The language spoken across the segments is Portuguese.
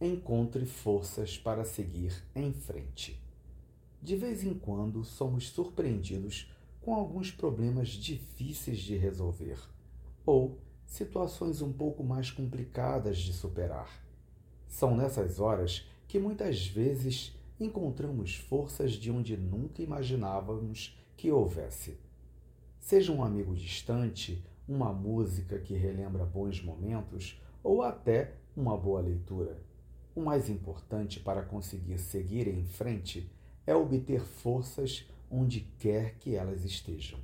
encontre forças para seguir em frente. De vez em quando somos surpreendidos com alguns problemas difíceis de resolver ou situações um pouco mais complicadas de superar. São nessas horas que muitas vezes encontramos forças de onde nunca imaginávamos que houvesse. Seja um amigo distante, uma música que relembra bons momentos ou até uma boa leitura. O mais importante para conseguir seguir em frente é obter forças onde quer que elas estejam.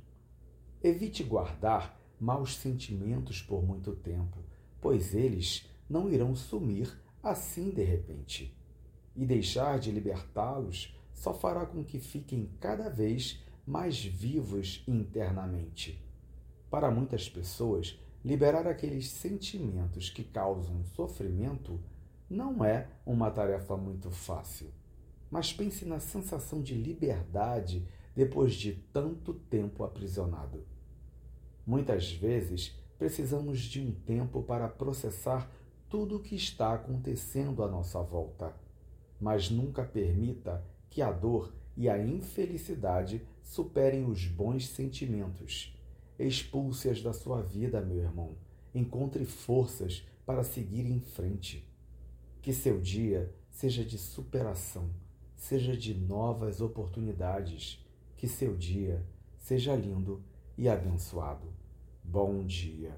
Evite guardar maus sentimentos por muito tempo, pois eles não irão sumir assim de repente. E deixar de libertá-los só fará com que fiquem cada vez mais vivos internamente. Para muitas pessoas, liberar aqueles sentimentos que causam sofrimento não é uma tarefa muito fácil. Mas pense na sensação de liberdade depois de tanto tempo aprisionado. Muitas vezes precisamos de um tempo para processar tudo o que está acontecendo à nossa volta, mas nunca permita que a dor e a infelicidade superem os bons sentimentos. Expulse-as da sua vida, meu irmão. Encontre forças para seguir em frente. Que seu dia seja de superação, seja de novas oportunidades. Que seu dia seja lindo e abençoado. Bom dia.